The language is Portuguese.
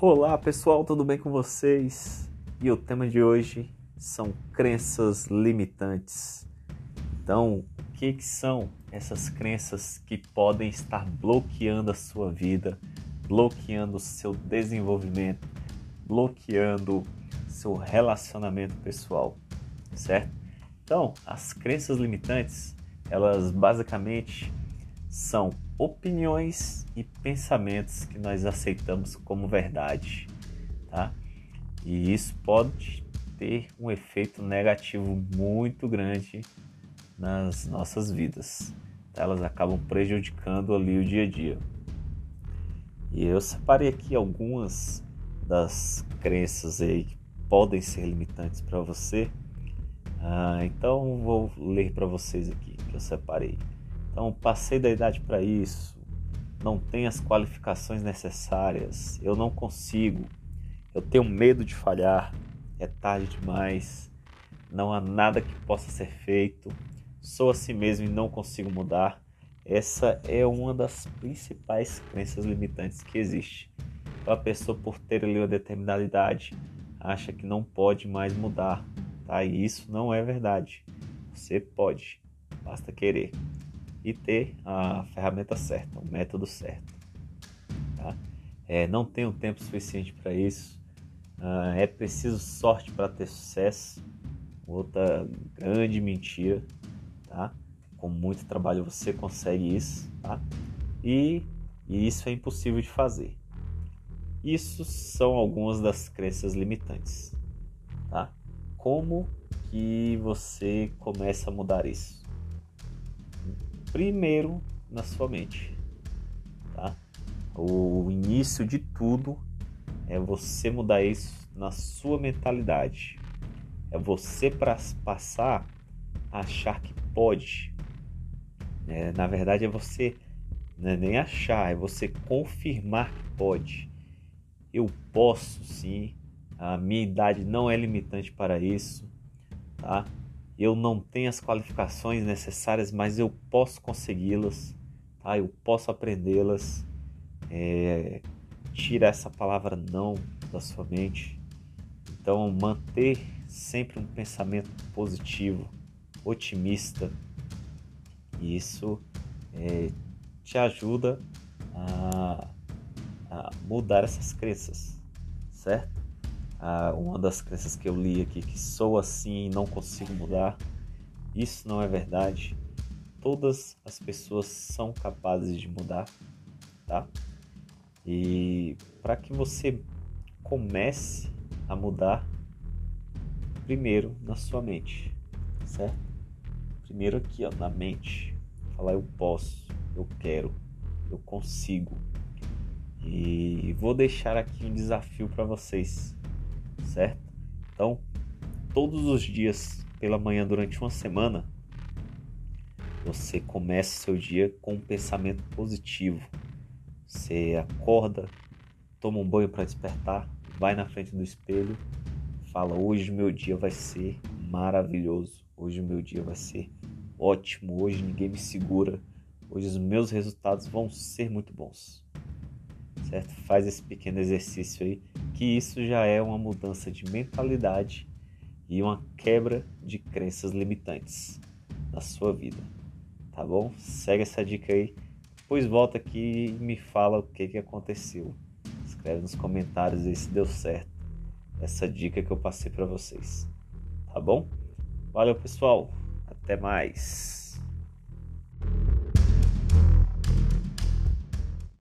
Olá pessoal, tudo bem com vocês? E o tema de hoje são crenças limitantes. Então, o que, que são essas crenças que podem estar bloqueando a sua vida, bloqueando o seu desenvolvimento, bloqueando seu relacionamento pessoal, certo? Então, as crenças limitantes, elas basicamente são opiniões e pensamentos que nós aceitamos como verdade, tá? E isso pode ter um efeito negativo muito grande nas nossas vidas. Tá? Elas acabam prejudicando ali o dia a dia. E eu separei aqui algumas das crenças aí que podem ser limitantes para você. Ah, então vou ler para vocês aqui que eu separei. Então, passei da idade para isso, não tenho as qualificações necessárias, eu não consigo, eu tenho medo de falhar, é tarde demais, não há nada que possa ser feito, sou assim mesmo e não consigo mudar. Essa é uma das principais crenças limitantes que existe. Então, a pessoa, por ter ali uma determinada idade, acha que não pode mais mudar, tá? E isso não é verdade. Você pode, basta querer e ter a ferramenta certa, o método certo. Tá? É, não tenho tempo suficiente para isso. Uh, é preciso sorte para ter sucesso. Outra grande mentira, tá? Com muito trabalho você consegue isso, tá? E, e isso é impossível de fazer. Isso são algumas das crenças limitantes, tá? Como que você começa a mudar isso? Primeiro na sua mente, tá? O início de tudo é você mudar isso na sua mentalidade. É você para passar a achar que pode. É, na verdade é você é nem achar, é você confirmar que pode. Eu posso sim, a minha idade não é limitante para isso, tá? Eu não tenho as qualificações necessárias, mas eu posso consegui-las, tá? eu posso aprendê-las. É, tira essa palavra não da sua mente. Então, manter sempre um pensamento positivo, otimista, e isso é, te ajuda a, a mudar essas crenças, certo? Ah, uma das crenças que eu li aqui, que sou assim e não consigo mudar. Isso não é verdade. Todas as pessoas são capazes de mudar, tá? E para que você comece a mudar, primeiro na sua mente, certo? Primeiro aqui, ó, na mente. Falar eu posso, eu quero, eu consigo. E vou deixar aqui um desafio para vocês certo? Então, todos os dias pela manhã durante uma semana, você começa seu dia com um pensamento positivo. Você acorda, toma um banho para despertar, vai na frente do espelho, fala: "Hoje meu dia vai ser maravilhoso. Hoje meu dia vai ser ótimo. Hoje ninguém me segura. Hoje os meus resultados vão ser muito bons." Certo? Faz esse pequeno exercício aí que isso já é uma mudança de mentalidade e uma quebra de crenças limitantes na sua vida. Tá bom? Segue essa dica aí, depois volta aqui e me fala o que, que aconteceu. Escreve nos comentários aí se deu certo essa dica que eu passei para vocês. Tá bom? Valeu, pessoal. Até mais.